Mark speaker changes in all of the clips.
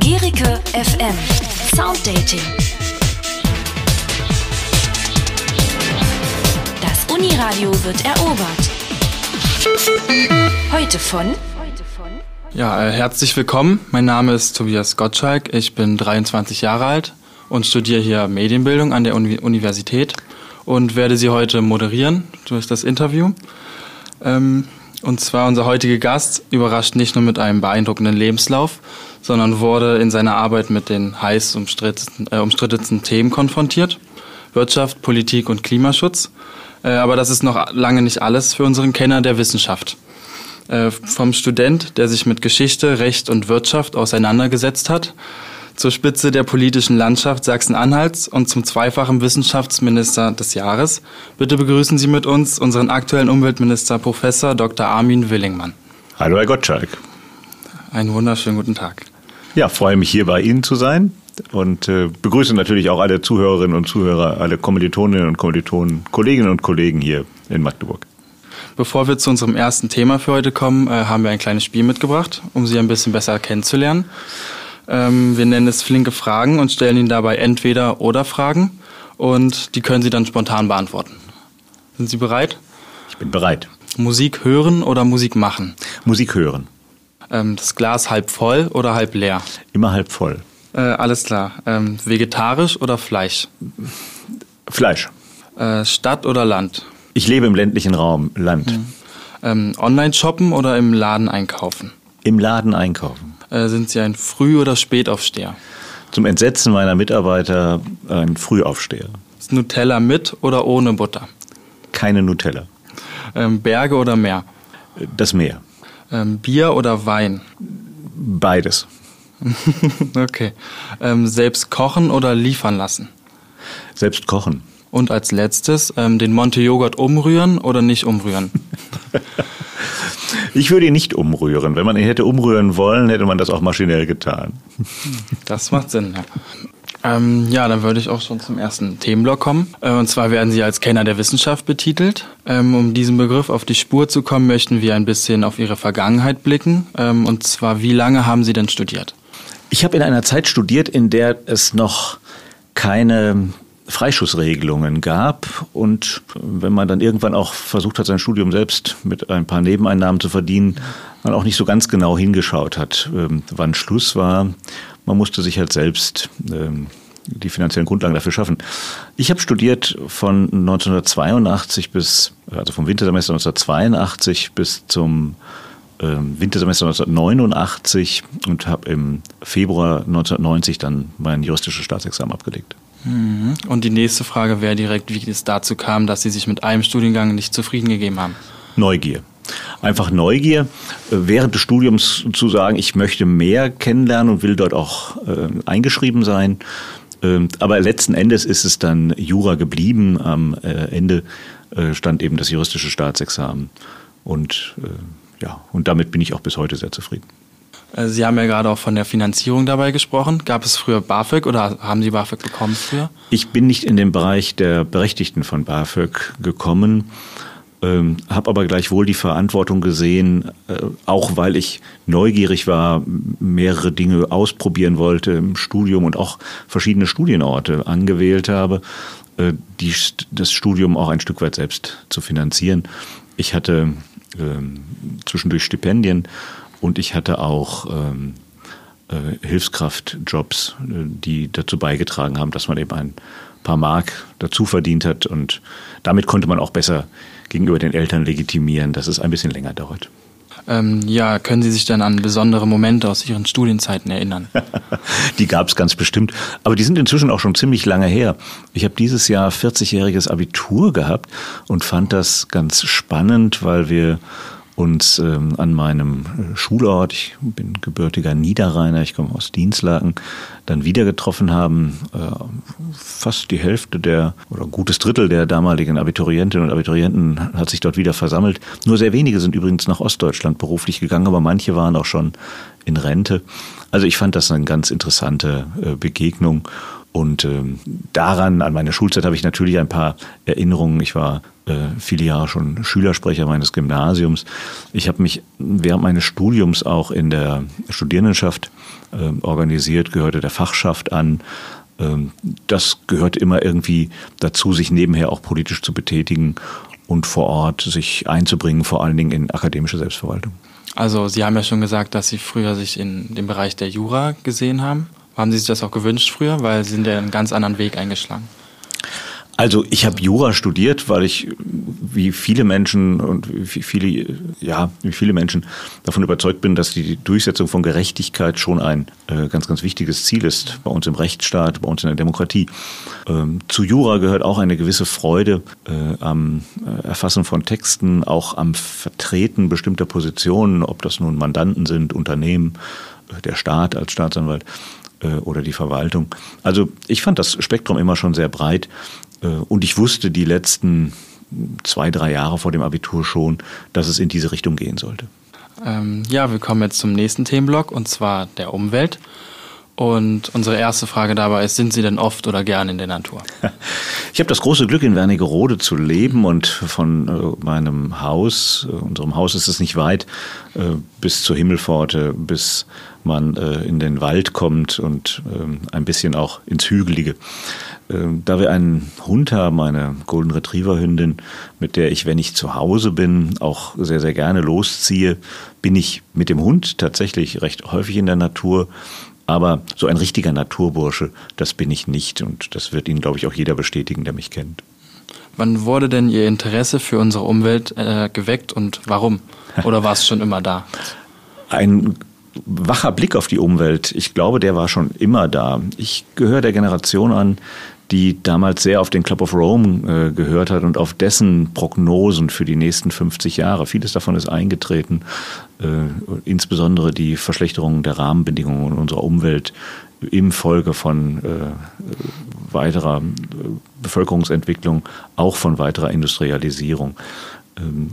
Speaker 1: Gericke FM Sounddating. Das Uniradio wird erobert. Heute von
Speaker 2: Ja, äh, herzlich willkommen. Mein Name ist Tobias Gottschalk. Ich bin 23 Jahre alt und studiere hier Medienbildung an der Uni Universität und werde Sie heute moderieren durch das Interview. Ähm, und zwar unser heutiger Gast überrascht nicht nur mit einem beeindruckenden Lebenslauf, sondern wurde in seiner Arbeit mit den heiß umstrittensten, äh, umstrittensten Themen konfrontiert. Wirtschaft, Politik und Klimaschutz. Äh, aber das ist noch lange nicht alles für unseren Kenner der Wissenschaft. Äh, vom Student, der sich mit Geschichte, Recht und Wirtschaft auseinandergesetzt hat, zur Spitze der politischen Landschaft Sachsen-Anhalts und zum zweifachen Wissenschaftsminister des Jahres. Bitte begrüßen Sie mit uns unseren aktuellen Umweltminister Professor Dr. Armin Willingmann.
Speaker 3: Hallo, Herr Gottschalk.
Speaker 2: Einen wunderschönen guten Tag.
Speaker 3: Ja, freue mich hier bei Ihnen zu sein und äh, begrüße natürlich auch alle Zuhörerinnen und Zuhörer, alle Kommilitoninnen und Kommilitonen, Kolleginnen und Kollegen hier in Magdeburg.
Speaker 2: Bevor wir zu unserem ersten Thema für heute kommen, äh, haben wir ein kleines Spiel mitgebracht, um Sie ein bisschen besser kennenzulernen. Ähm, wir nennen es flinke Fragen und stellen Ihnen dabei entweder oder Fragen und die können Sie dann spontan beantworten. Sind Sie bereit?
Speaker 3: Ich bin bereit.
Speaker 2: Musik hören oder Musik machen?
Speaker 3: Musik hören.
Speaker 2: Ähm, das Glas halb voll oder halb leer?
Speaker 3: Immer halb voll.
Speaker 2: Äh, alles klar. Ähm, vegetarisch oder Fleisch?
Speaker 3: Fleisch.
Speaker 2: Äh, Stadt oder Land?
Speaker 3: Ich lebe im ländlichen Raum, Land.
Speaker 2: Mhm. Ähm, Online shoppen oder im Laden einkaufen?
Speaker 3: Im Laden einkaufen.
Speaker 2: Äh, sind Sie ein Früh- oder Spätaufsteher?
Speaker 3: Zum Entsetzen meiner Mitarbeiter ein Frühaufsteher.
Speaker 2: Ist Nutella mit oder ohne Butter?
Speaker 3: Keine Nutella.
Speaker 2: Ähm, Berge oder Meer?
Speaker 3: Das Meer.
Speaker 2: Ähm, Bier oder Wein?
Speaker 3: Beides.
Speaker 2: okay. Ähm, selbst kochen oder liefern lassen?
Speaker 3: Selbst kochen.
Speaker 2: Und als letztes, ähm, den Monte-Joghurt umrühren oder nicht umrühren?
Speaker 3: ich würde ihn nicht umrühren. Wenn man ihn hätte umrühren wollen, hätte man das auch maschinell getan.
Speaker 2: Das macht Sinn, ja. Ähm, ja, dann würde ich auch schon zum ersten Themenblock kommen. Äh, und zwar werden Sie als Kenner der Wissenschaft betitelt. Ähm, um diesem Begriff auf die Spur zu kommen, möchten wir ein bisschen auf Ihre Vergangenheit blicken. Ähm, und zwar, wie lange haben Sie denn studiert?
Speaker 3: Ich habe in einer Zeit studiert, in der es noch keine Freischussregelungen gab und wenn man dann irgendwann auch versucht hat, sein Studium selbst mit ein paar Nebeneinnahmen zu verdienen, man auch nicht so ganz genau hingeschaut hat, ähm, wann Schluss war. Man musste sich halt selbst ähm, die finanziellen Grundlagen dafür schaffen. Ich habe studiert von 1982 bis, also vom Wintersemester 1982 bis zum ähm, Wintersemester 1989 und habe im Februar 1990 dann mein juristisches Staatsexamen abgelegt.
Speaker 2: Und die nächste Frage wäre direkt, wie es dazu kam, dass Sie sich mit einem Studiengang nicht zufrieden gegeben haben.
Speaker 3: Neugier. Einfach Neugier, äh, während des Studiums zu sagen, ich möchte mehr kennenlernen und will dort auch äh, eingeschrieben sein. Ähm, aber letzten Endes ist es dann Jura geblieben. Am äh, Ende äh, stand eben das juristische Staatsexamen. Und äh, ja, und damit bin ich auch bis heute sehr zufrieden.
Speaker 2: Äh, Sie haben ja gerade auch von der Finanzierung dabei gesprochen. Gab es früher BAföG oder haben Sie BAföG bekommen früher?
Speaker 3: Ich bin nicht in den Bereich der Berechtigten von BAföG gekommen, ähm, habe aber gleichwohl die Verantwortung gesehen, äh, auch weil ich neugierig war, mehrere Dinge ausprobieren wollte im Studium und auch verschiedene Studienorte angewählt habe, äh, die, das Studium auch ein Stück weit selbst zu finanzieren. Ich hatte ähm, zwischendurch Stipendien und ich hatte auch ähm, äh, Hilfskraftjobs, äh, die dazu beigetragen haben, dass man eben ein paar Mark dazu verdient hat. Und damit konnte man auch besser gegenüber den Eltern legitimieren, dass es ein bisschen länger dauert.
Speaker 2: Ähm, ja, können Sie sich dann an besondere Momente aus Ihren Studienzeiten erinnern?
Speaker 3: die gab es ganz bestimmt, aber die sind inzwischen auch schon ziemlich lange her. Ich habe dieses Jahr 40-jähriges Abitur gehabt und fand das ganz spannend, weil wir uns ähm, an meinem äh, Schulort, ich bin gebürtiger Niederrheiner, ich komme aus Dienstlaken, dann wieder getroffen haben. Äh, fast die Hälfte der oder ein gutes Drittel der damaligen Abiturientinnen und Abiturienten hat sich dort wieder versammelt. Nur sehr wenige sind übrigens nach Ostdeutschland beruflich gegangen, aber manche waren auch schon in Rente. Also ich fand das eine ganz interessante äh, Begegnung Und ähm, daran, an meine Schulzeit, habe ich natürlich ein paar Erinnerungen. Ich war äh, viele Jahre schon Schülersprecher meines Gymnasiums. Ich habe mich während meines Studiums auch in der Studierendenschaft äh, organisiert, gehörte der Fachschaft an. Ähm, das gehört immer irgendwie dazu, sich nebenher auch politisch zu betätigen und vor Ort sich einzubringen, vor allen Dingen in akademische Selbstverwaltung.
Speaker 2: Also Sie haben ja schon gesagt, dass Sie früher sich in dem Bereich der Jura gesehen haben. Haben Sie sich das auch gewünscht früher, weil Sie sind ja einen ganz anderen Weg eingeschlagen?
Speaker 3: Also ich habe Jura studiert, weil ich wie viele Menschen und wie viele, ja, wie viele Menschen davon überzeugt bin, dass die Durchsetzung von Gerechtigkeit schon ein äh, ganz, ganz wichtiges Ziel ist bei uns im Rechtsstaat, bei uns in der Demokratie. Ähm, zu Jura gehört auch eine gewisse Freude äh, am äh, Erfassen von Texten, auch am Vertreten bestimmter Positionen, ob das nun Mandanten sind, Unternehmen, äh, der Staat als Staatsanwalt äh, oder die Verwaltung. Also ich fand das Spektrum immer schon sehr breit äh, und ich wusste die letzten zwei, drei Jahre vor dem Abitur schon, dass es in diese Richtung gehen sollte.
Speaker 2: Ähm, ja, wir kommen jetzt zum nächsten Themenblock und zwar der Umwelt. Und unsere erste Frage dabei ist, sind Sie denn oft oder gern in der Natur?
Speaker 3: Ich habe das große Glück, in Wernigerode zu leben und von äh, meinem Haus, äh, unserem Haus ist es nicht weit, äh, bis zur Himmelpforte, bis man in den Wald kommt und ähm, ein bisschen auch ins Hügelige. Da wir einen Hund haben, eine Golden Retriever Hündin, mit der ich, wenn ich zu Hause bin, auch sehr, sehr gerne losziehe, bin ich mit dem Hund tatsächlich recht häufig in der Natur. Aber so ein richtiger Naturbursche, das bin ich nicht. Und das wird Ihnen, glaube ich, auch jeder bestätigen, der mich kennt.
Speaker 2: Wann wurde denn Ihr Interesse für unsere Umwelt äh, geweckt und warum? Oder war es schon immer da?
Speaker 3: Ein wacher Blick auf die Umwelt, ich glaube, der war schon immer da. Ich gehöre der Generation an, die damals sehr auf den Club of Rome äh, gehört hat und auf dessen Prognosen für die nächsten 50 Jahre. Vieles davon ist eingetreten, äh, insbesondere die Verschlechterung der Rahmenbedingungen unserer Umwelt im Folge von äh, weiterer äh, Bevölkerungsentwicklung, auch von weiterer Industrialisierung. Ähm,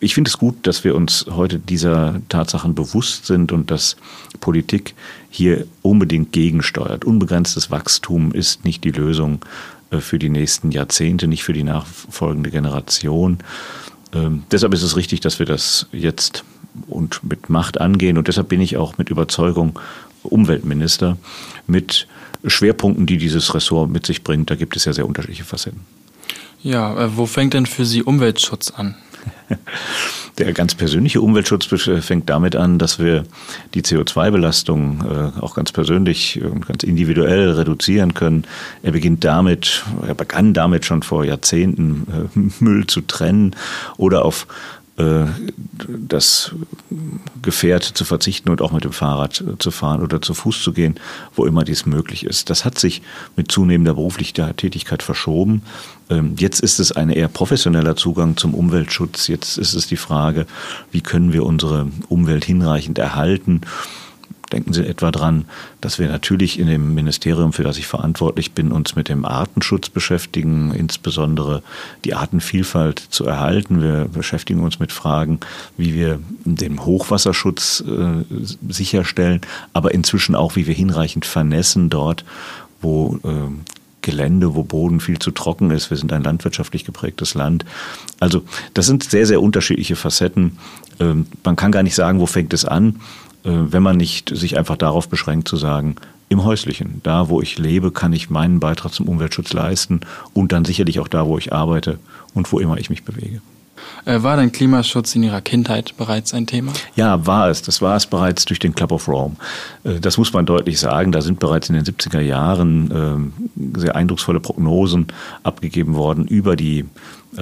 Speaker 3: ich finde es gut, dass wir uns heute dieser Tatsachen bewusst sind und dass Politik hier unbedingt gegensteuert. Unbegrenztes Wachstum ist nicht die Lösung äh, für die nächsten Jahrzehnte, nicht für die nachfolgende Generation. Ähm, deshalb ist es richtig, dass wir das jetzt und mit Macht angehen. Und deshalb bin ich auch mit Überzeugung Umweltminister mit Schwerpunkten, die dieses Ressort mit sich bringt. Da gibt es ja sehr unterschiedliche Facetten.
Speaker 2: Ja, äh, wo fängt denn für Sie Umweltschutz an?
Speaker 3: Der ganz persönliche Umweltschutz fängt damit an, dass wir die CO2-Belastung äh, auch ganz persönlich und ganz individuell reduzieren können. Er beginnt damit, er begann damit schon vor Jahrzehnten, äh, Müll zu trennen oder auf äh, das Gefährt zu verzichten und auch mit dem Fahrrad zu fahren oder zu Fuß zu gehen, wo immer dies möglich ist. Das hat sich mit zunehmender beruflicher Tätigkeit verschoben. Ähm, jetzt ist es ein eher professioneller Zugang zum Umweltschutz. Jetzt ist es die Frage, wie können wir unsere Umwelt hinreichend erhalten Denken Sie etwa dran, dass wir natürlich in dem Ministerium, für das ich verantwortlich bin, uns mit dem Artenschutz beschäftigen, insbesondere die Artenvielfalt zu erhalten. Wir beschäftigen uns mit Fragen, wie wir den Hochwasserschutz äh, sicherstellen, aber inzwischen auch, wie wir hinreichend vernässen dort, wo äh, Gelände, wo Boden viel zu trocken ist. Wir sind ein landwirtschaftlich geprägtes Land. Also das sind sehr, sehr unterschiedliche Facetten. Ähm, man kann gar nicht sagen, wo fängt es an. Äh, wenn man nicht sich einfach darauf beschränkt zu sagen, im Häuslichen, da wo ich lebe, kann ich meinen Beitrag zum Umweltschutz leisten und dann sicherlich auch da, wo ich arbeite und wo immer ich mich bewege.
Speaker 2: Äh, war denn Klimaschutz in Ihrer Kindheit bereits ein Thema?
Speaker 3: Ja, war es. Das war es bereits durch den Club of Rome. Äh, das muss man deutlich sagen. Da sind bereits in den 70er Jahren sehr eindrucksvolle Prognosen abgegeben worden über die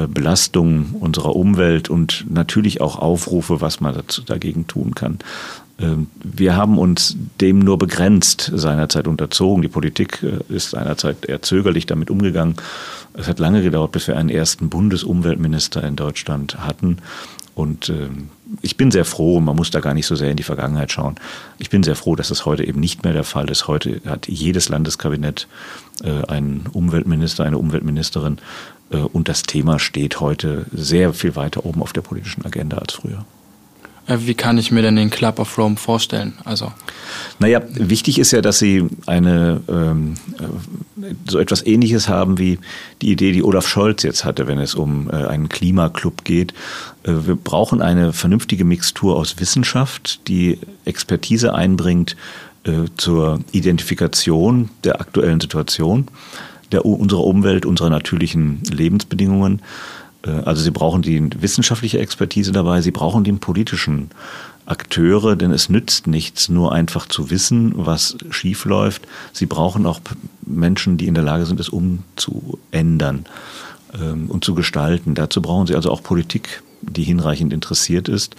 Speaker 3: Belastung unserer Umwelt und natürlich auch Aufrufe, was man dagegen tun kann. Ähm, wir haben uns dem nur begrenzt seinerzeit unterzogen. Die Politik äh, ist seinerzeit eher zögerlich damit umgegangen. Es hat lange gedauert, bis wir einen ersten Bundesumweltminister in Deutschland hatten. Und äh, ich bin sehr froh, man muss da gar nicht so sehr in die Vergangenheit schauen. Ich bin sehr froh, dass es heute eben nicht mehr der Fall ist. Heute hat jedes Landeskabinett äh, einen Umweltminister, eine Umweltministerin. Äh, und das Thema steht heute sehr viel weiter oben auf der politischen Agenda als früher.
Speaker 2: Äh, wie kann ich mir denn den Club of Rome vorstellen? Also
Speaker 3: naja, wichtig ist ja, dass Sie eine ähm, äh, so etwas Ähnliches haben wie die Idee, die Olaf Scholz jetzt hatte, wenn es um äh, einen Klimaclub geht. Äh, wir brauchen eine vernünftige Mixtur aus Wissenschaft, die Expertise einbringt äh, zur Identifikation der aktuellen Situation der, unserer Umwelt, unserer natürlichen Lebensbedingungen also Sie brauchen die wissenschaftliche Expertise dabei, Sie brauchen den politischen Akteure, denn es nützt nichts, nur einfach zu wissen, was schief läuft. Sie brauchen auch Menschen, die in der Lage sind, es umzuändern ähm, und zu gestalten. Dazu brauchen Sie also auch Politik, die hinreichend interessiert ist.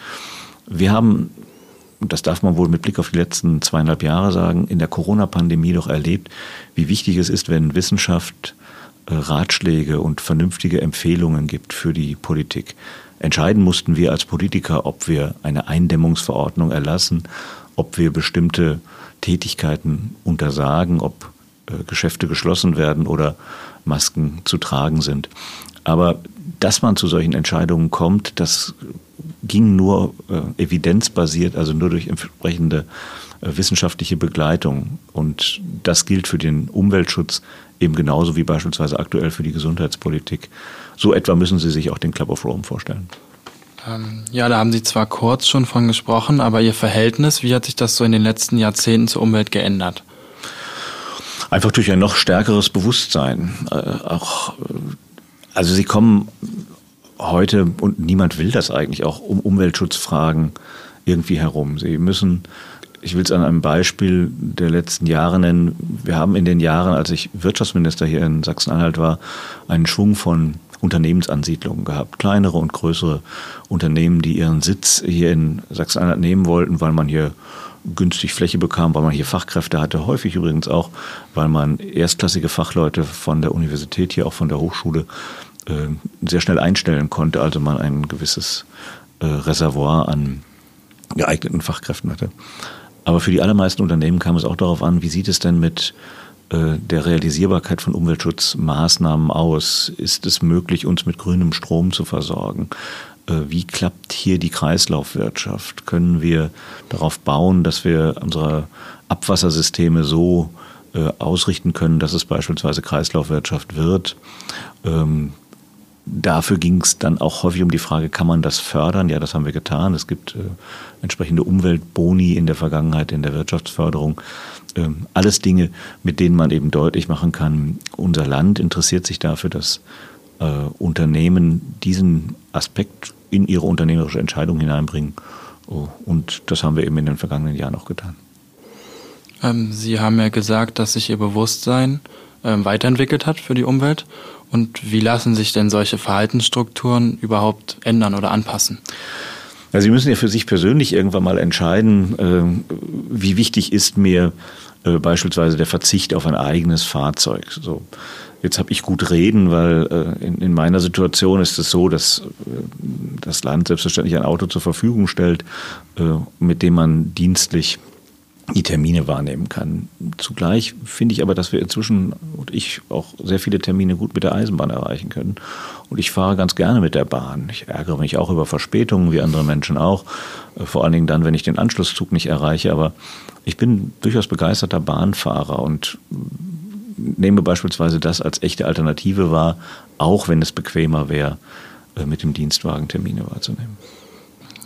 Speaker 3: Wir haben, das darf man wohl mit Blick auf die letzten zweieinhalb Jahre sagen, in der Corona-Pandemie doch erlebt, wie wichtig es ist, wenn Wissenschaft äh, Ratschläge und vernünftige Empfehlungen gibt für die Politik. Entscheiden mussten wir als Politiker, ob wir eine Eindämmungsverordnung erlassen, ob wir bestimmte Tätigkeiten untersagen, ob äh, Geschäfte geschlossen werden oder Masken zu tragen sind. Aber dass man zu solchen Entscheidungen kommt, das ging nur äh, evidenzbasiert, also nur durch entsprechende äh, wissenschaftliche Begleitung. Und das gilt für den Umweltschutz eben genauso wie beispielsweise aktuell für die Gesundheitspolitik. So etwa müssen Sie sich auch den Club of Rome vorstellen.
Speaker 2: Ähm, ja, da haben Sie zwar kurz schon von gesprochen, aber Ihr Verhältnis, wie hat sich das so in den letzten Jahrzehnten zur Umwelt geändert?
Speaker 3: Einfach durch ein noch stärkeres Bewusstsein. Äh, auch, äh, also Sie kommen heute, und niemand will das eigentlich, auch um Umweltschutzfragen irgendwie herum. Sie müssen ich will es an einem Beispiel der letzten Jahre nennen. Wir haben in den Jahren, als ich Wirtschaftsminister hier in Sachsen-Anhalt war, einen Schwung von Unternehmensansiedlungen gehabt. Kleinere und größere Unternehmen, die ihren Sitz hier in Sachsen-Anhalt nehmen wollten, weil man hier günstig Fläche bekam, weil man hier Fachkräfte hatte, häufig übrigens auch, weil man erstklassige Fachleute von der Universität, hier auch von der Hochschule, äh, sehr schnell einstellen konnte, also man ein gewisses äh, Reservoir an geeigneten Fachkräften hatte. Aber für die allermeisten Unternehmen kam es auch darauf an, wie sieht es denn mit äh, der Realisierbarkeit von Umweltschutzmaßnahmen aus? Ist es möglich, uns mit grünem Strom zu versorgen? Äh, wie klappt hier die Kreislaufwirtschaft? Können wir darauf bauen, dass wir unsere Abwassersysteme so äh, ausrichten können, dass es beispielsweise Kreislaufwirtschaft wird? Ähm, Dafür ging es dann auch häufig um die Frage, kann man das fördern? Ja, das haben wir getan. Es gibt äh, entsprechende Umweltboni in der Vergangenheit in der Wirtschaftsförderung. Ähm, alles Dinge, mit denen man eben deutlich machen kann, unser Land interessiert sich dafür, dass äh, Unternehmen diesen Aspekt in ihre unternehmerische Entscheidung hineinbringen. Oh, und das haben wir eben in den vergangenen Jahren auch getan.
Speaker 2: Ähm, Sie haben ja gesagt, dass sich Ihr Bewusstsein ähm, weiterentwickelt hat für die Umwelt. Und wie lassen sich denn solche Verhaltensstrukturen überhaupt ändern oder anpassen?
Speaker 3: Ja, Sie müssen ja für sich persönlich irgendwann mal entscheiden, äh, wie wichtig ist mir äh, beispielsweise der Verzicht auf ein eigenes Fahrzeug. So. Jetzt habe ich gut reden, weil äh, in, in, meiner Situation ist es so, dass das Land selbstverständlich ein Auto zur Verfügung stellt, mit dem man dienstlich die Termine wahrnehmen kann. Zugleich finde ich aber, dass wir inzwischen und ich auch sehr viele Termine gut mit der Eisenbahn erreichen können. Und ich fahre ganz gerne mit der Bahn. Ich ärgere mich auch über Verspätungen, wie andere Menschen auch. Äh, vor allen Dingen dann, wenn ich den Anschlusszug nicht erreiche. Aber ich bin durchaus begeisterter Bahnfahrer und nehme beispielsweise das als echte Alternative wahr, auch wenn es bequemer wäre, äh, mit dem Dienstwagen Termine wahrzunehmen.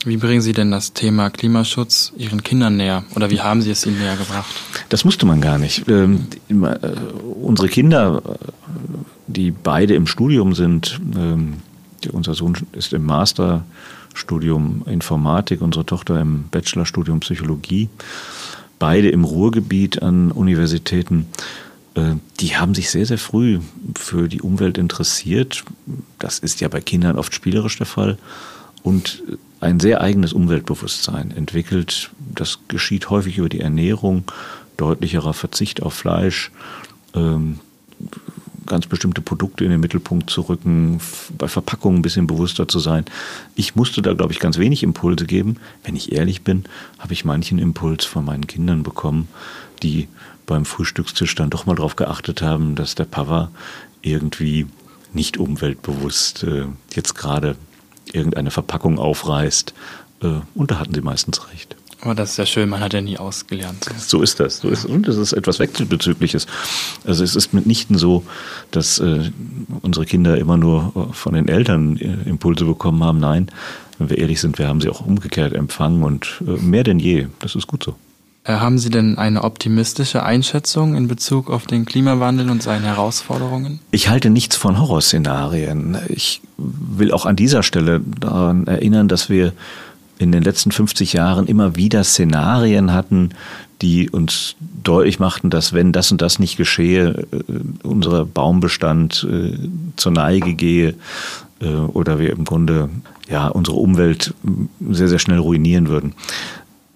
Speaker 2: Wie bringen Sie denn das Thema Klimaschutz Ihren Kindern näher oder wie haben Sie es ihnen näher gebracht?
Speaker 3: Das musste man gar nicht. Ähm, äh, unsere Kinder, die beide im Studium sind, ähm, unser Sohn ist im Masterstudium Informatik, unsere Tochter im Bachelorstudium Psychologie, beide im Ruhrgebiet an Universitäten. Äh, die haben sich sehr, sehr früh für die Umwelt interessiert. Das ist ja bei Kindern oft spielerisch der Fall. Und ein sehr eigenes Umweltbewusstsein entwickelt. Das geschieht häufig über die Ernährung, deutlicherer Verzicht auf Fleisch, ähm, ganz bestimmte Produkte in den Mittelpunkt zu rücken, bei Verpackungen ein bisschen bewusster zu sein. Ich musste da, glaube ich, ganz wenig Impulse geben. Wenn ich ehrlich bin, habe ich manchen Impuls von meinen Kindern bekommen, die beim Frühstückstisch dann doch mal darauf geachtet haben, dass der Papa irgendwie nicht umweltbewusst äh, jetzt gerade irgendeine Verpackung aufreißt Äh, und da hatten sie meistens recht.
Speaker 2: Aber das ist ja schön, man hat ja nie ausgelernt.
Speaker 3: So ist das. So ist, und es ist etwas Wechselbezügliches. Also es ist mitnichten so, dass äh, unsere Kinder immer nur von den Eltern äh, Impulse bekommen haben. Nein, wenn wir ehrlich sind, wir haben sie auch umgekehrt empfangen und äh, mehr denn je. Das ist gut so.
Speaker 2: Äh, haben Sie denn eine optimistische Einschätzung in Bezug auf den Klimawandel und seine Herausforderungen?
Speaker 3: Ich halte nichts von Horrorszenarien. Ich will auch an dieser Stelle daran erinnern, dass wir in den letzten 50 Jahren immer wieder Szenarien hatten, die uns deutlich machten, dass wenn das und das nicht geschehe, äh, unser Baumbestand äh, zur Neige gehe oder wir im Grunde ja unsere Umwelt sehr, sehr schnell ruinieren würden.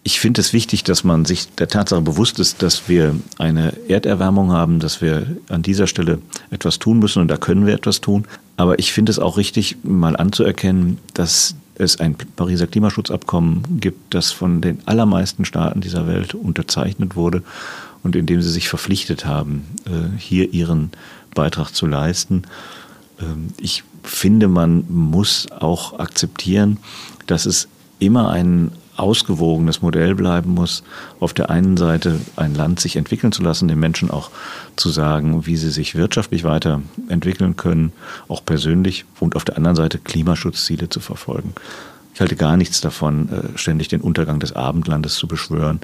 Speaker 3: Ich finde es wichtig, dass man sich der Tatsache bewusst ist, dass wir eine Erderwärmung haben, dass wir an dieser Stelle etwas tun müssen und da können wir etwas tun. Aber ich finde es auch richtig, mal anzuerkennen, dass es ein Pariser Klimaschutzabkommen gibt, das von den allermeisten Staaten dieser Welt unterzeichnet wurde und in dem sie sich verpflichtet haben, äh, hier ihren Beitrag zu leisten. Ähm, ich finde, man muss auch akzeptieren, dass es immer einen ausgewogenes Modell bleiben muss, auf der einen Seite ein Land sich entwickeln zu lassen, den Menschen auch zu sagen, wie sie sich wirtschaftlich weiterentwickeln können, auch persönlich, und auf der anderen Seite Klimaschutzziele zu verfolgen. Ich halte gar nichts davon, äh, ständig den Untergang des Abendlandes zu beschwören,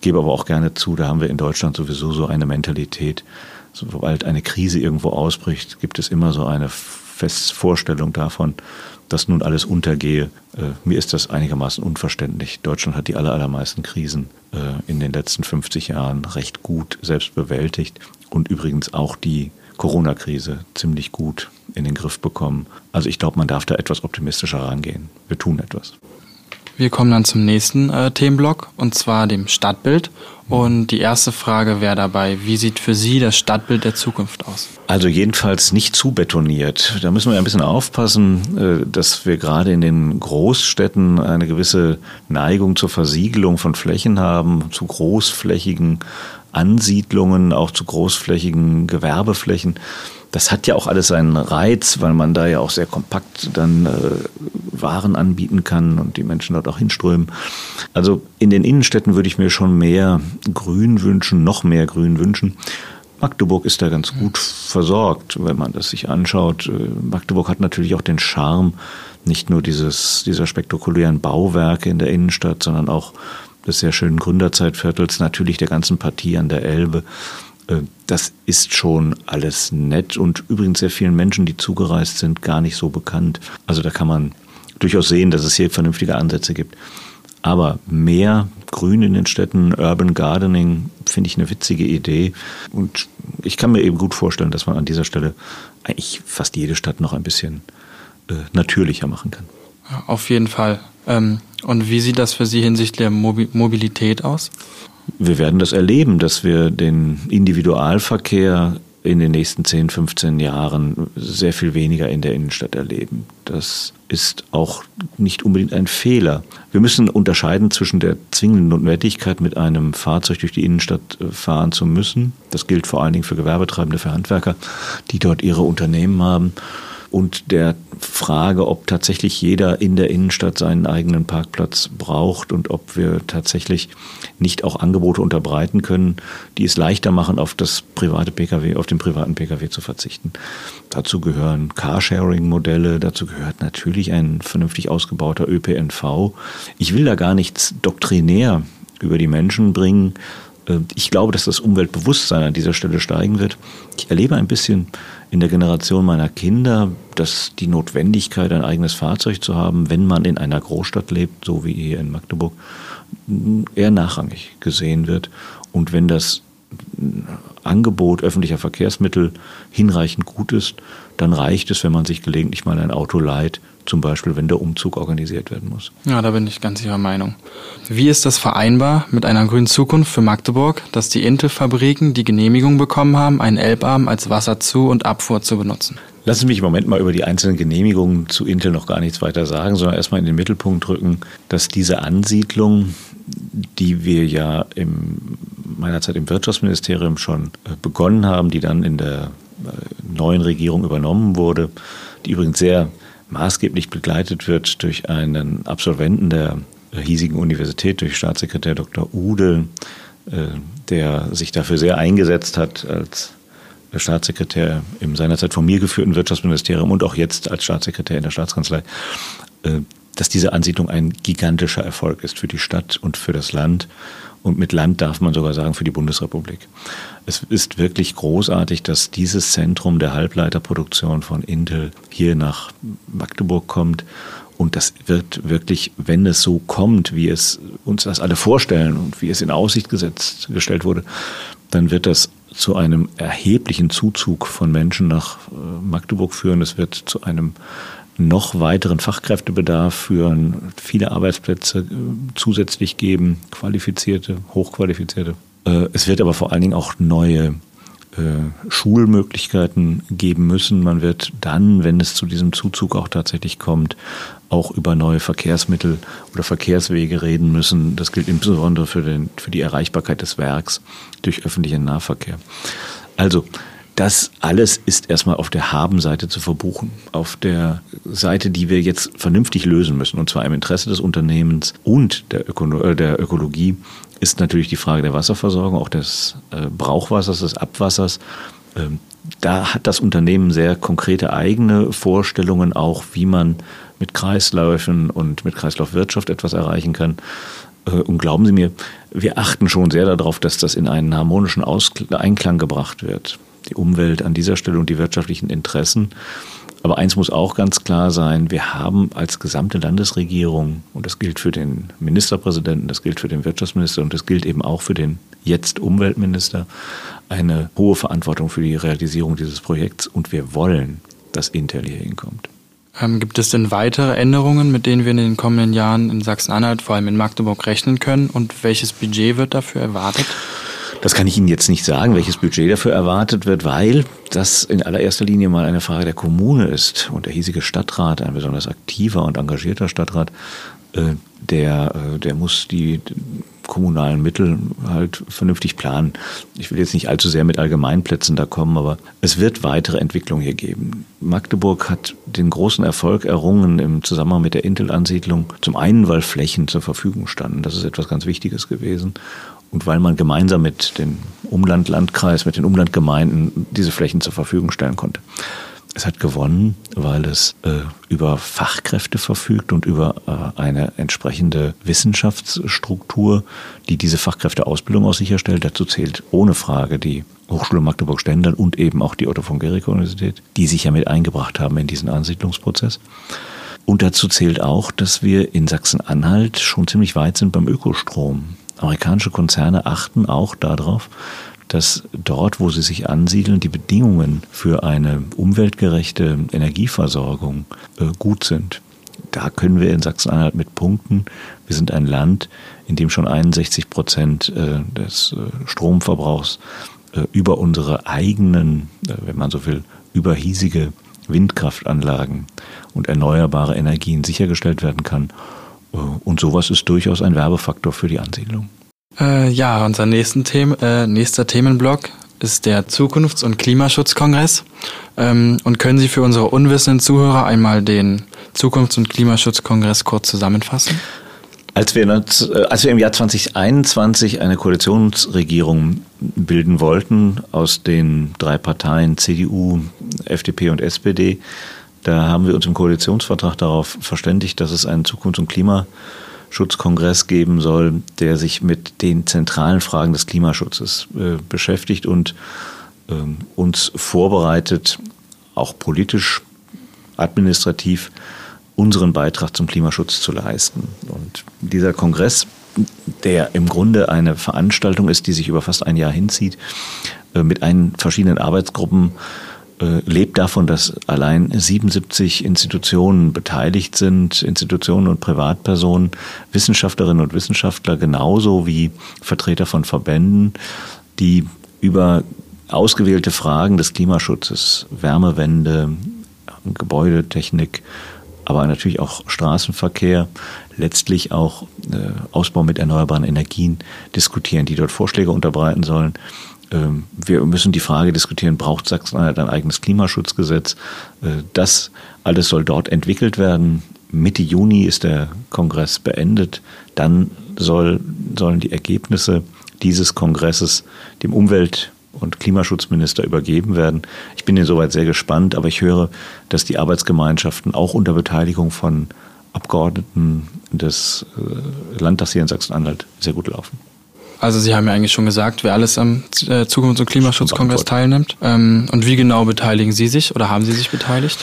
Speaker 3: gebe aber auch gerne zu, da haben wir in Deutschland sowieso so eine Mentalität, sobald eine Krise irgendwo ausbricht, gibt es immer so eine Festvorstellung davon, dass nun alles untergehe. Äh, mir ist das einigermaßen unverständlich. Deutschland hat die allermeisten Krisen äh, in den letzten 50 Jahren recht gut selbst bewältigt und übrigens auch die Corona-Krise ziemlich gut in den Griff bekommen. Also ich glaube, man darf da etwas optimistischer rangehen. Wir tun etwas.
Speaker 2: Wir kommen dann zum nächsten äh, Themenblock und zwar dem Stadtbild. Und die erste Frage wäre dabei, wie sieht für Sie das Stadtbild der Zukunft aus?
Speaker 3: Also jedenfalls nicht zu betoniert. Da müssen wir ein bisschen aufpassen, äh, dass wir gerade in den Großstädten eine gewisse Neigung zur Versiegelung von Flächen haben, zu großflächigen Ansiedlungen, auch zu großflächigen Gewerbeflächen das hat ja auch alles seinen Reiz, weil man da ja auch sehr kompakt dann äh, Waren anbieten kann und die Menschen dort auch hinströmen. Also in den Innenstädten würde ich mir schon mehr Grün wünschen, noch mehr Grün wünschen. Magdeburg ist da ganz gut versorgt, wenn man das sich anschaut. Äh, Magdeburg hat natürlich auch den Charme, nicht nur dieses, dieser spektakulären Bauwerke in der Innenstadt, sondern auch des sehr schönen Gründerzeitviertels, natürlich der ganzen Partie an der Elbe. Äh, das ist schon alles nett und übrigens sehr vielen Menschen, die zugereist sind, gar nicht so bekannt. Also da kann man durchaus sehen, dass es hier vernünftige Ansätze gibt. Aber mehr Grün in den Städten, Urban Gardening, finde ich eine witzige Idee. Und ich kann mir eben gut vorstellen, dass man an dieser Stelle eigentlich fast jede Stadt noch ein bisschen äh, natürlicher machen kann.
Speaker 2: auf jeden Fall. Ähm, und wie sieht das für Sie hinsichtlich der Mobilität aus?
Speaker 3: Wir werden das erleben, dass wir den Individualverkehr in den nächsten 10, 15 Jahren sehr viel weniger in der Innenstadt erleben. Das ist auch nicht unbedingt ein Fehler. Wir müssen unterscheiden zwischen der zwingenden Notwendigkeit, mit einem Fahrzeug durch die Innenstadt äh, fahren zu müssen. Das gilt vor allen Dingen für Gewerbetreibende, für Handwerker, die dort ihre Unternehmen haben und der Frage, ob tatsächlich jeder in der Innenstadt seinen eigenen Parkplatz braucht und ob wir tatsächlich nicht auch Angebote unterbreiten können, die es leichter machen, auf das private Pkw, auf den privaten Pkw zu verzichten. Dazu gehören Carsharing-Modelle, dazu gehört natürlich ein vernünftig ausgebauter ÖPNV. Ich will da gar nichts doktrinär über die Menschen bringen, äh, ich glaube, dass das Umweltbewusstsein an dieser Stelle steigen wird. Ich erlebe ein bisschen in der Generation meiner Kinder, dass die Notwendigkeit, ein eigenes Fahrzeug zu haben, wenn man in einer Großstadt lebt, so wie hier in Magdeburg, eher nachrangig gesehen wird. Und wenn das Angebot öffentlicher Verkehrsmittel hinreichend gut ist, dann reicht es, wenn man sich gelegentlich mal ein Auto leiht, zum Beispiel wenn der Umzug organisiert werden muss.
Speaker 2: Ja, da bin ich ganz Ihrer Meinung. Wie ist das vereinbar mit einer grünen Zukunft für Magdeburg, dass die Intel-Fabriken die Genehmigung bekommen haben, einen Elbarm als Wasserzu- und Abfuhr zu benutzen?
Speaker 3: Lassen Sie mich im Moment mal über die einzelnen Genehmigungen zu Intel noch gar nichts weiter sagen, sondern erstmal in den Mittelpunkt rücken, dass diese Ansiedlung, die wir ja in meiner Zeit im Wirtschaftsministerium schon äh, begonnen haben, die dann in der äh, neuen Regierung übernommen wurde, die übrigens sehr maßgeblich begleitet wird durch einen Absolventen der hiesigen Universität durch Staatssekretär Dr. Ude, der sich dafür sehr eingesetzt hat als Staatssekretär im seinerzeit von mir geführten Wirtschaftsministerium und auch jetzt als Staatssekretär in der Staatskanzlei, dass diese Ansiedlung ein gigantischer Erfolg ist für die Stadt und für das Land. Und mit Land darf man sogar sagen für die Bundesrepublik. Es ist wirklich großartig, dass dieses Zentrum der Halbleiterproduktion von Intel hier nach Magdeburg kommt. Und das wird wirklich, wenn es so kommt, wie es uns das alle vorstellen und wie es in Aussicht gesetzt, gestellt wurde, dann wird das zu einem erheblichen Zuzug von Menschen nach äh, Magdeburg führen. Es wird zu einem noch weiteren Fachkräftebedarf führen, viele Arbeitsplätze äh, zusätzlich geben, qualifizierte, hochqualifizierte. Äh, es wird aber vor allen Dingen auch neue äh, Schulmöglichkeiten geben müssen. Man wird dann, wenn es zu diesem Zuzug auch tatsächlich kommt, auch über neue Verkehrsmittel oder Verkehrswege reden müssen. Das gilt insbesondere für, den, für die Erreichbarkeit des Werks durch öffentlichen Nahverkehr. Also das alles ist erstmal auf der Habenseite zu verbuchen. Auf der Seite, die wir jetzt vernünftig lösen müssen, und zwar im Interesse des Unternehmens und der, Öko äh, der Ökologie, ist natürlich die Frage der Wasserversorgung, auch des äh, Brauchwassers, des Abwassers. Ähm, da hat das Unternehmen sehr konkrete eigene Vorstellungen, auch wie man mit Kreisläufen und mit Kreislaufwirtschaft etwas erreichen kann. Äh, und glauben Sie mir, wir achten schon sehr darauf, dass das in einen harmonischen Auskl Einklang gebracht wird die Umwelt an dieser Stelle und die wirtschaftlichen Interessen. Aber eins muss auch ganz klar sein, wir haben als gesamte Landesregierung, und das gilt für den Ministerpräsidenten, das gilt für den Wirtschaftsminister und das gilt eben auch für den jetzt Umweltminister, eine hohe Verantwortung für die Realisierung dieses Projekts und wir wollen, dass Intel hier hinkommt.
Speaker 2: Ähm, gibt es denn weitere Änderungen, mit denen wir in den kommenden Jahren in Sachsen-Anhalt, vor allem in Magdeburg, rechnen können und welches Budget wird dafür erwartet?
Speaker 3: Das kann ich Ihnen jetzt nicht sagen, welches Budget dafür erwartet wird, weil das in allererster Linie mal eine Frage der Kommune ist und der hiesige Stadtrat, ein besonders aktiver und engagierter Stadtrat, äh, der, äh, der muss die kommunalen Mittel halt vernünftig planen. Ich will jetzt nicht allzu sehr mit Allgemeinplätzen da kommen, aber es wird weitere Entwicklungen hier geben. Magdeburg hat den großen Erfolg errungen im Zusammenhang mit der Intel-Ansiedlung. Zum einen, weil Flächen zur Verfügung standen. Das ist etwas ganz Wichtiges gewesen und weil man gemeinsam mit dem Umland-Landkreis, mit den Umlandgemeinden diese Flächen zur Verfügung stellen konnte. Es hat gewonnen, weil es äh, über Fachkräfte verfügt und über äh, eine entsprechende Wissenschaftsstruktur, die diese Fachkräfteausbildung auch sicherstellt. Dazu zählt ohne Frage die Hochschule Magdeburg-Stendal und eben auch die Otto von Gericke Universität, die sich ja mit eingebracht haben in diesen Ansiedlungsprozess. Und dazu zählt auch, dass wir in Sachsen-Anhalt schon ziemlich weit sind beim Ökostrom amerikanische Konzerne achten auch darauf, dass dort, wo sie sich ansiedeln, die Bedingungen für eine umweltgerechte Energieversorgung äh, gut sind. Da können wir in Sachsen-Anhalt mit punkten. Wir sind ein Land, in dem schon 61 Prozent äh, des äh, Stromverbrauchs über unsere eigenen, wenn man so will, überhiesige Windkraftanlagen und erneuerbare Energien sichergestellt werden kann. Äh, und sowas ist durchaus ein Werbefaktor für die Ansiedlung.
Speaker 2: Äh, ja, unser nächsten Thema, äh, nächster Themenblock ist der Zukunfts- und Klimaschutzkongress. Ähm, und können Sie für unsere unwissenden Zuhörer einmal den Zukunfts- und Klimaschutzkongress kurz zusammenfassen?
Speaker 3: Als wir, äh, als wir im Jahr 2021 eine Koalitionsregierung bilden wollten aus den drei Parteien CDU, FDP und SPD, da haben wir uns im Koalitionsvertrag darauf verständigt, dass es einen Zukunfts- und Klimaschutzkongress geben soll, der sich mit den zentralen Fragen des Klimaschutzes äh, beschäftigt und äh, uns vorbereitet, auch politisch, administrativ, unseren Beitrag zum Klimaschutz zu leisten. Und dieser Kongress, der im Grunde eine Veranstaltung ist, die sich über fast ein Jahr hinzieht, äh, mit einen verschiedenen Arbeitsgruppen, lebt davon, dass allein 77 Institutionen beteiligt sind, Institutionen und Privatpersonen, Wissenschaftlerinnen und Wissenschaftler genauso wie Vertreter von Verbänden, die über ausgewählte Fragen des Klimaschutzes, Wärmewende, Gebäudetechnik, aber natürlich auch Straßenverkehr, letztlich auch äh, Ausbau mit erneuerbaren Energien diskutieren, die dort Vorschläge unterbreiten sollen. Ähm, wir müssen die Frage diskutieren, braucht Sachsen-Anhalt ein eigenes Klimaschutzgesetz? Äh, das alles soll dort entwickelt werden Mitte Juni ist der Kongress beendet. Dann soll, sollen die Ergebnisse dieses Kongresses dem Umwelt- und Klimaschutzminister übergeben werden. Ich bin insoweit sehr gespannt, aber ich höre, dass die Arbeitsgemeinschaften auch unter Beteiligung von Abgeordneten des äh, Landtags hier in Sachsen-Anhalt sehr gut laufen.
Speaker 2: Also Sie haben ja eigentlich schon gesagt, wer alles am äh, Zukunfts- und Klimaschutzkongress teilnimmt. Ähm, und wie genau beteiligen Sie sich oder haben Sie sich beteiligt?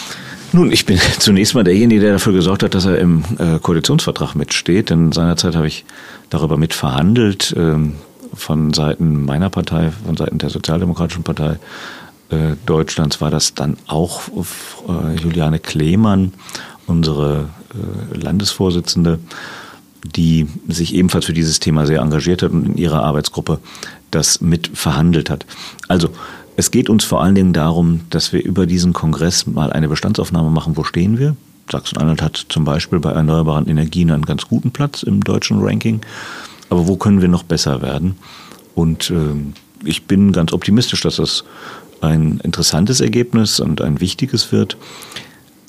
Speaker 3: Nun, ich bin zunächst mal derjenige, der dafür gesorgt hat, dass er im äh, Koalitionsvertrag mitsteht. Denn seinerzeit habe ich darüber mitverhandelt. Ähm, von Seiten meiner Partei, von Seiten der Sozialdemokratischen Partei äh, Deutschlands war das dann auch Juliane Klemann, unsere Landesvorsitzende, die sich ebenfalls für dieses Thema sehr engagiert hat und in ihrer Arbeitsgruppe das mit verhandelt hat. Also es geht uns vor allen Dingen darum, dass wir über diesen Kongress mal eine Bestandsaufnahme machen, wo stehen wir. Sachsen-Anhalt hat zum Beispiel bei erneuerbaren Energien einen ganz guten Platz im deutschen Ranking. Aber wo können wir noch besser werden? Und äh, ich bin ganz optimistisch, dass das ein interessantes Ergebnis und ein wichtiges wird.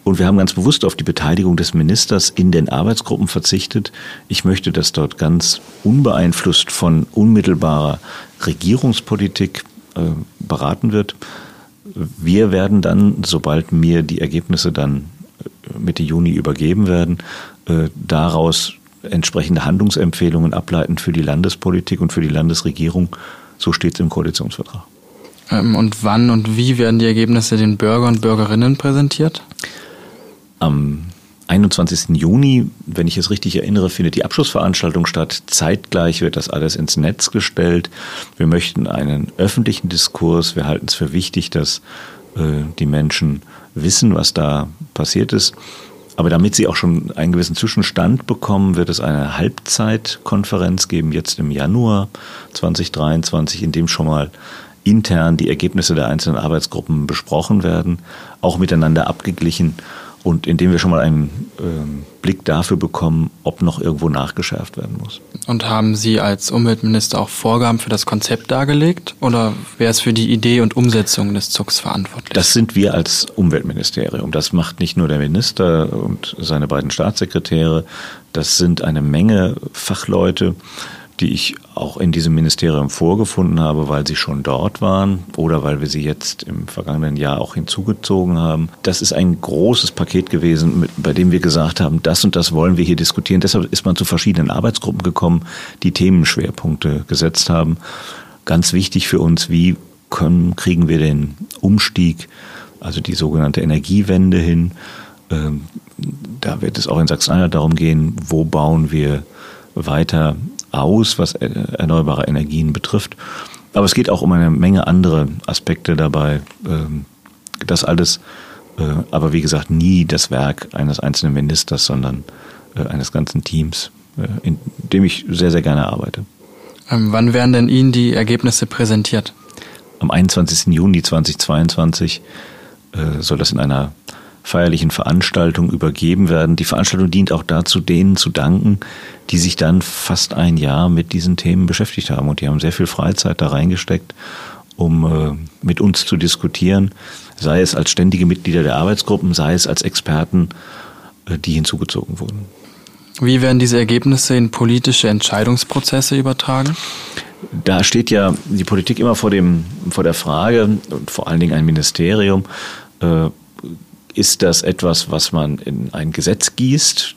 Speaker 3: Und wir haben ganz bewusst auf die Beteiligung des Ministers in den Arbeitsgruppen verzichtet. Ich möchte, dass dort ganz unbeeinflusst von unmittelbarer Regierungspolitik äh, beraten wird. Wir werden dann, sobald mir die Ergebnisse dann äh, Mitte Juni übergeben werden, äh, daraus entsprechende Handlungsempfehlungen ableiten für die Landespolitik und für die Landesregierung. So steht es im Koalitionsvertrag.
Speaker 2: Ähm, und wann und wie werden die Ergebnisse den Bürgern und Bürgerinnen präsentiert?
Speaker 3: Am 21. Juni, wenn ich es richtig erinnere, findet die Abschlussveranstaltung statt. Zeitgleich wird das alles ins Netz gestellt. Wir möchten einen öffentlichen Diskurs. Wir halten es für wichtig, dass äh, die Menschen wissen, was da passiert ist. Aber damit Sie auch schon einen gewissen Zwischenstand bekommen, wird es eine Halbzeitkonferenz geben, jetzt im Januar 2023, in dem schon mal intern die Ergebnisse der einzelnen Arbeitsgruppen besprochen werden, auch miteinander abgeglichen und indem wir schon mal einen ähm, Blick dafür bekommen, ob noch irgendwo nachgeschärft werden muss.
Speaker 2: Und haben Sie als Umweltminister auch Vorgaben für das Konzept dargelegt oder wer ist für die Idee und Umsetzung des Zugs verantwortlich?
Speaker 3: Das sind wir als Umweltministerium. Das macht nicht nur der Minister und seine beiden Staatssekretäre, das sind eine Menge Fachleute die ich auch in diesem Ministerium vorgefunden habe, weil sie schon dort waren oder weil wir sie jetzt im vergangenen Jahr auch hinzugezogen haben. Das ist ein großes Paket gewesen, bei dem wir gesagt haben, das und das wollen wir hier diskutieren. Deshalb ist man zu verschiedenen Arbeitsgruppen gekommen, die Themenschwerpunkte gesetzt haben. Ganz wichtig für uns, wie können, kriegen wir den Umstieg, also die sogenannte Energiewende hin. Ähm, da wird es auch in Sachsen-Anhalt darum gehen, wo bauen wir weiter aus, was erneuerbare Energien betrifft. Aber es geht auch um eine Menge andere Aspekte dabei. Ähm, das alles, äh, aber wie gesagt, nie das Werk eines einzelnen Ministers, sondern äh, eines ganzen Teams, äh, in dem ich sehr, sehr gerne arbeite.
Speaker 2: Ähm, wann werden denn Ihnen die Ergebnisse präsentiert?
Speaker 3: Am 21. Juni 2022 soll das in einer feierlichen Veranstaltung übergeben werden. Die Veranstaltung dient auch dazu, denen zu danken, die sich dann fast ein Jahr mit diesen Themen beschäftigt haben. Und die haben sehr viel Freizeit da reingesteckt, um äh, mit uns zu diskutieren, sei es als ständige Mitglieder der Arbeitsgruppen, sei es als Experten, äh, die hinzugezogen wurden.
Speaker 2: Wie werden diese Ergebnisse in politische Entscheidungsprozesse übertragen?
Speaker 3: Da steht ja die Politik immer vor, dem, vor der Frage, und vor allen Dingen ein Ministerium, äh, ist das etwas, was man in ein Gesetz gießt,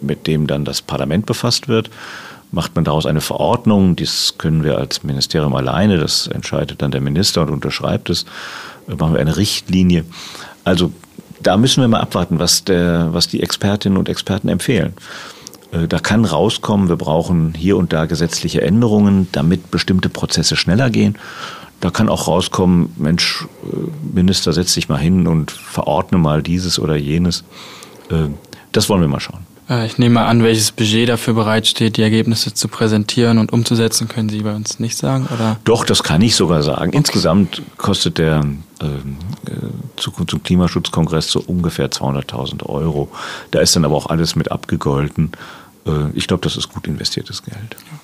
Speaker 3: mit dem dann das Parlament befasst wird? Macht man daraus eine Verordnung? Das können wir als Ministerium alleine, das entscheidet dann der Minister und unterschreibt es. Machen wir eine Richtlinie. Also da müssen wir mal abwarten, was, der, was die Expertinnen und Experten empfehlen. Äh, da kann rauskommen, wir brauchen hier und da gesetzliche Änderungen, damit bestimmte Prozesse schneller gehen. Da kann auch rauskommen, Mensch, äh, Minister, setz dich mal hin und verordne mal dieses oder jenes. Äh, das wollen wir mal schauen.
Speaker 2: Äh, ich nehme mal an, welches Budget dafür bereitsteht, die Ergebnisse zu präsentieren und umzusetzen, können Sie bei uns nicht sagen, oder?
Speaker 3: Doch, das kann ich sogar sagen. Okay. Insgesamt kostet der äh, Zukunfts- und Klimaschutzkongress so ungefähr 200.000 Euro. Da ist dann aber auch alles mit abgegolten. Äh, ich glaube, das ist gut investiertes Geld.
Speaker 2: Ja.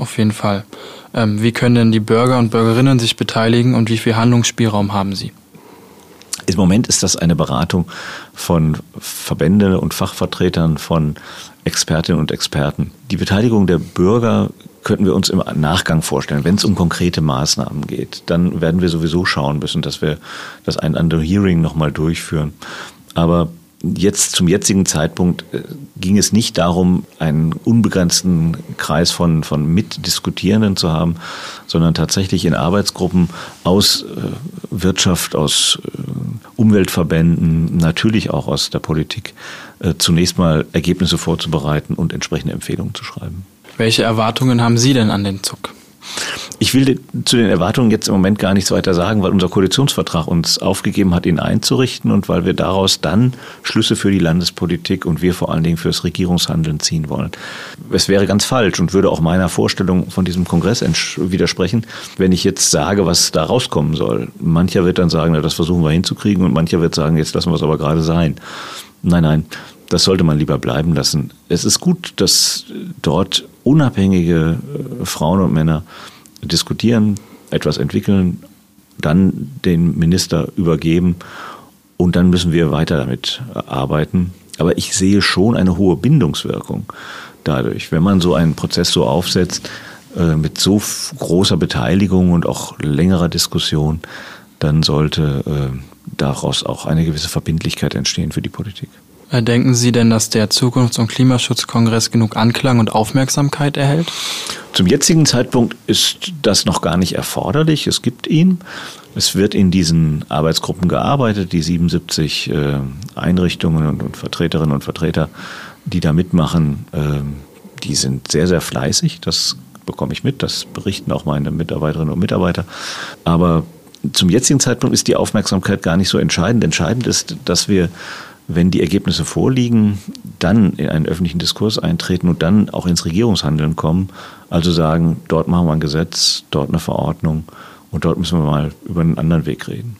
Speaker 2: Auf jeden Fall. Ähm, wie können denn die Bürger und Bürgerinnen sich beteiligen und wie viel Handlungsspielraum haben sie?
Speaker 3: Im Moment ist das eine Beratung von Verbänden und Fachvertretern, von Expertinnen und Experten. Die Beteiligung der Bürger könnten wir uns im Nachgang vorstellen. Wenn es um konkrete Maßnahmen geht, dann werden wir sowieso schauen müssen, dass wir das ein andere Hearing nochmal durchführen. Aber jetzt zum jetzigen Zeitpunkt äh, ging es nicht darum, einen unbegrenzten Kreis von, von Mitdiskutierenden zu haben, sondern tatsächlich in Arbeitsgruppen aus äh, Wirtschaft, aus äh, Umweltverbänden, natürlich auch aus der Politik, zunächst mal Ergebnisse vorzubereiten und entsprechende Empfehlungen zu schreiben.
Speaker 2: Welche Erwartungen haben Sie denn an den Zug?
Speaker 3: Ich will zu den Erwartungen jetzt im Moment gar nichts weiter sagen, weil unser Koalitionsvertrag uns aufgegeben hat, ihn einzurichten und weil wir daraus dann Schlüsse für die Landespolitik und wir vor allen Dingen fürs Regierungshandeln ziehen wollen. Es wäre ganz falsch und würde auch meiner Vorstellung von diesem Kongress widersprechen, wenn ich jetzt sage, was da rauskommen soll. Mancher wird dann sagen, na, das versuchen wir hinzukriegen und mancher wird sagen, jetzt lassen wir es aber gerade sein. Nein, nein, das sollte man lieber bleiben lassen. Es ist gut, dass dort unabhängige äh, Frauen und Männer diskutieren, etwas entwickeln, dann den Minister übergeben und dann müssen wir weiter damit arbeiten. Aber ich sehe schon eine hohe Bindungswirkung dadurch, wenn man so einen Prozess so aufsetzt, äh, mit so großer Beteiligung und auch längerer Diskussion, dann sollte äh, daraus auch eine gewisse Verbindlichkeit entstehen für die Politik.
Speaker 2: Denken Sie denn, dass der Zukunfts- und Klimaschutzkongress genug Anklang und Aufmerksamkeit erhält?
Speaker 3: Zum jetzigen Zeitpunkt ist das noch gar nicht erforderlich. Es gibt ihn. Es wird in diesen Arbeitsgruppen gearbeitet, die 77 äh, Einrichtungen und, Vertreterinnen und Vertreter, die da mitmachen, äh, die sind sehr, sehr fleißig. Das bekomme ich mit. Das berichten auch meine Mitarbeiterinnen und Mitarbeiter. Aber zum jetzigen Zeitpunkt ist die Aufmerksamkeit gar nicht so entscheidend. Entscheidend ist, dass wir wenn die Ergebnisse vorliegen, dann in einen öffentlichen Diskurs eintreten und dann auch ins Regierungshandeln kommen. Also sagen, dort machen wir ein Gesetz, dort eine Verordnung und dort müssen wir mal über einen anderen Weg reden.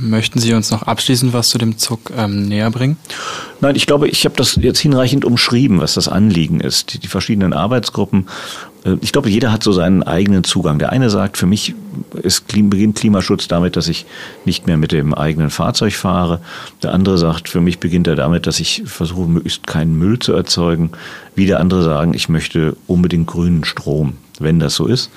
Speaker 2: Möchten Sie uns noch abschließend was zu dem Zug ähm, näher bringen?
Speaker 3: Nein, ich glaube, ich habe das jetzt hinreichend umschrieben, was das Anliegen ist. Die, die verschiedenen Arbeitsgruppen. Äh, ich glaube, jeder hat so seinen eigenen Zugang. Der eine sagt, für mich ist, beginnt Klimaschutz damit, dass ich nicht mehr mit dem eigenen Fahrzeug fahre. Der andere sagt, für mich beginnt er damit, dass ich versuche, möglichst keinen Müll zu erzeugen. Wieder andere sagen, ich möchte unbedingt grünen Strom. Wenn das so ist,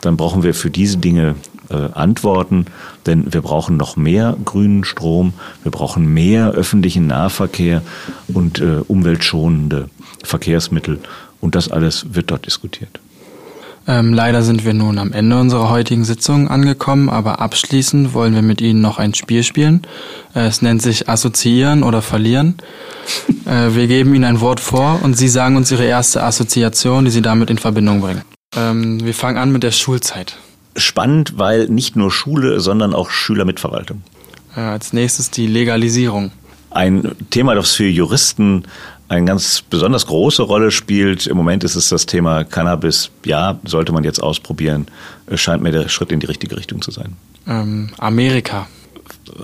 Speaker 3: dann brauchen wir für diese Dinge äh, antworten, denn wir brauchen noch mehr grünen Strom, wir brauchen mehr öffentlichen Nahverkehr und äh, umweltschonende Verkehrsmittel und das alles wird dort diskutiert.
Speaker 2: Ähm, leider sind wir nun am Ende unserer heutigen Sitzung angekommen, aber abschließend wollen wir mit Ihnen noch ein Spiel spielen. Äh, es nennt sich Assoziieren oder Verlieren. äh, wir geben Ihnen ein Wort vor und Sie sagen uns Ihre erste Assoziation, die Sie damit in Verbindung bringen. Ähm, wir fangen an mit der Schulzeit
Speaker 3: spannend, weil nicht nur Schule, sondern auch Schülermitverwaltung.
Speaker 2: Als nächstes die Legalisierung.
Speaker 3: Ein Thema, das für Juristen eine ganz besonders große Rolle spielt. Im Moment ist es das Thema Cannabis. Ja, sollte man jetzt ausprobieren. Es scheint mir der Schritt in die richtige Richtung zu sein.
Speaker 2: Ähm, Amerika.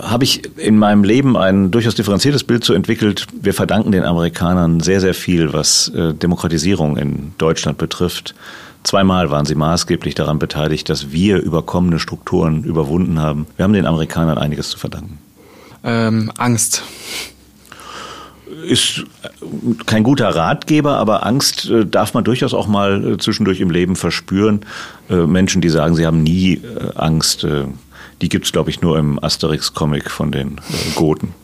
Speaker 3: Habe ich in meinem Leben ein durchaus differenziertes Bild zu entwickelt. Wir verdanken den Amerikanern sehr, sehr viel, was äh, Demokratisierung in Deutschland betrifft. Zweimal waren sie maßgeblich daran beteiligt, dass wir überkommene Strukturen überwunden haben. Wir haben den Amerikanern einiges zu verdanken.
Speaker 2: Ähm, Angst.
Speaker 3: Ist kein guter Ratgeber, aber Angst äh, darf man durchaus auch mal äh, zwischendurch im Leben verspüren. Äh, Menschen, die sagen, sie haben nie Angst, die gibt es, glaube ich, nur im Asterix-Comic von den Goten.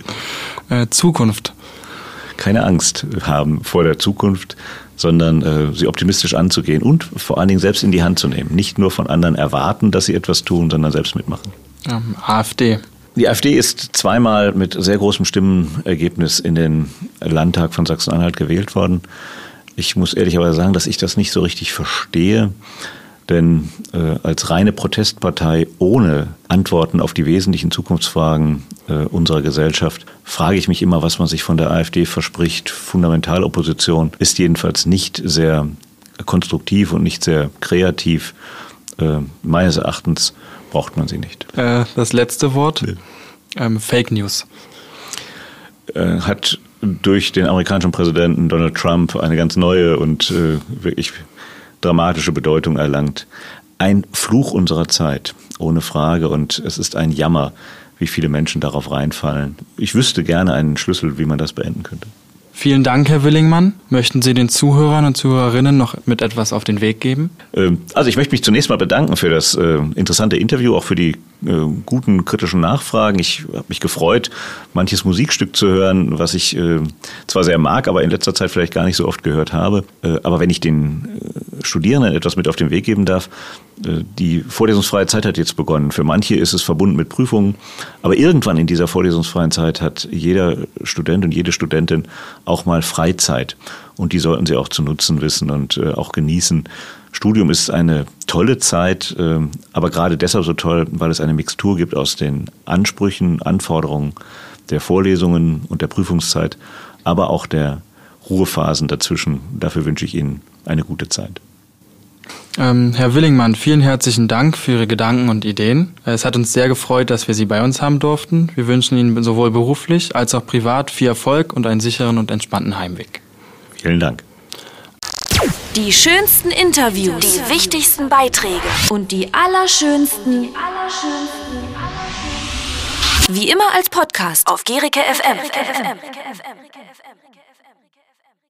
Speaker 2: Zukunft.
Speaker 3: Keine Angst haben vor der Zukunft sondern sie optimistisch anzugehen und vor allen Dingen selbst in die Hand zu nehmen. Nicht nur von anderen erwarten, dass sie etwas tun, sondern selbst mitmachen.
Speaker 2: Ähm, AfD.
Speaker 3: Die AfD ist zweimal mit sehr großem Stimmenergebnis in den Landtag von Sachsen-Anhalt gewählt worden. Ich muss ehrlicherweise sagen, dass ich das nicht so richtig verstehe. Denn äh, als reine Protestpartei ohne Antworten auf die wesentlichen Zukunftsfragen äh, unserer Gesellschaft frage ich mich immer, was man sich von der AfD verspricht. Fundamentalopposition ist jedenfalls nicht sehr konstruktiv und nicht sehr kreativ. Äh, meines Erachtens braucht man sie nicht.
Speaker 2: Äh, das letzte Wort? Nee. Ähm, Fake News.
Speaker 3: Äh, hat durch den amerikanischen Präsidenten Donald Trump eine ganz neue und äh, wirklich dramatische Bedeutung erlangt. Ein Fluch unserer Zeit, ohne Frage. Und es ist ein Jammer, wie viele Menschen darauf reinfallen. Ich wüsste gerne einen Schlüssel, wie man das beenden könnte.
Speaker 2: Vielen Dank, Herr Willingmann. Möchten Sie den Zuhörern und Zuhörerinnen noch mit etwas auf den Weg geben?
Speaker 3: Ähm, also ich möchte mich zunächst mal bedanken für das äh, interessante Interview, auch für die äh, guten kritischen Nachfragen. Ich habe mich gefreut, manches Musikstück zu hören, was ich äh, zwar sehr mag, aber in letzter Zeit vielleicht gar nicht so oft gehört habe. Aber wenn ich den Studierenden etwas mit auf den Weg geben darf, die vorlesungsfreie Zeit hat jetzt begonnen. Für manche ist es verbunden mit Prüfungen, aber irgendwann in dieser vorlesungsfreien Zeit hat jeder Student und jede Studentin auch mal Freizeit. Und die sollten sie auch zu nutzen wissen und äh, auch genießen. Studium ist eine tolle Zeit, äh, aber gerade deshalb so toll, weil es eine Mixtur gibt aus den Ansprüchen, Anforderungen der Vorlesungen und der Prüfungszeit, aber auch der Ruhephasen dazwischen. Dafür wünsche ich Ihnen eine gute Zeit.
Speaker 2: Ähm, Herr Willingmann, vielen herzlichen Dank für Ihre Gedanken und Ideen. Es hat uns sehr gefreut, dass wir Sie bei uns haben durften. Wir wünschen Ihnen sowohl beruflich als auch privat viel Erfolg und einen sicheren und entspannten Heimweg.
Speaker 3: Vielen Dank.
Speaker 1: Die schönsten Interviews, die wichtigsten Beiträge und die allerschönsten, wie immer als Podcast auf Gericke FM.